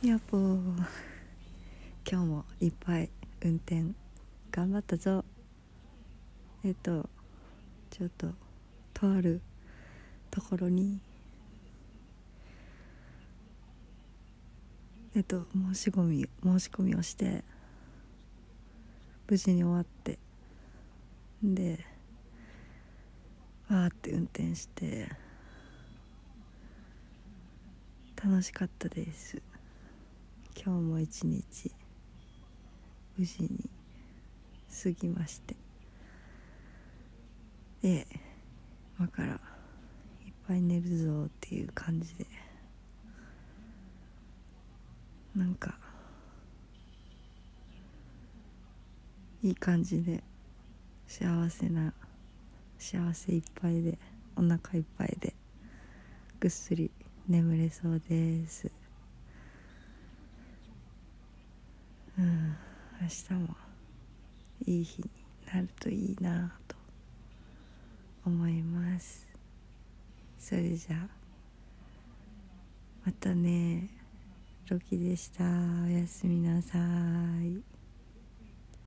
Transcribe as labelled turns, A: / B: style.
A: やっぽー。今日もいっぱい運転頑張ったぞ。えっとちょっととあるところに。えっと申し込み申し込みをして無事に終わって。でわーって運転して。楽しかったです。今日も一日無事に過ぎまして。で今からいっぱい寝るぞっていう感じで。なんかいい感じで幸せな幸せいっぱいでお腹いっぱいでぐっすり眠れそうですうん明日もいい日になるといいなと思います。それじゃあまたねロキでした。おやすみなさい。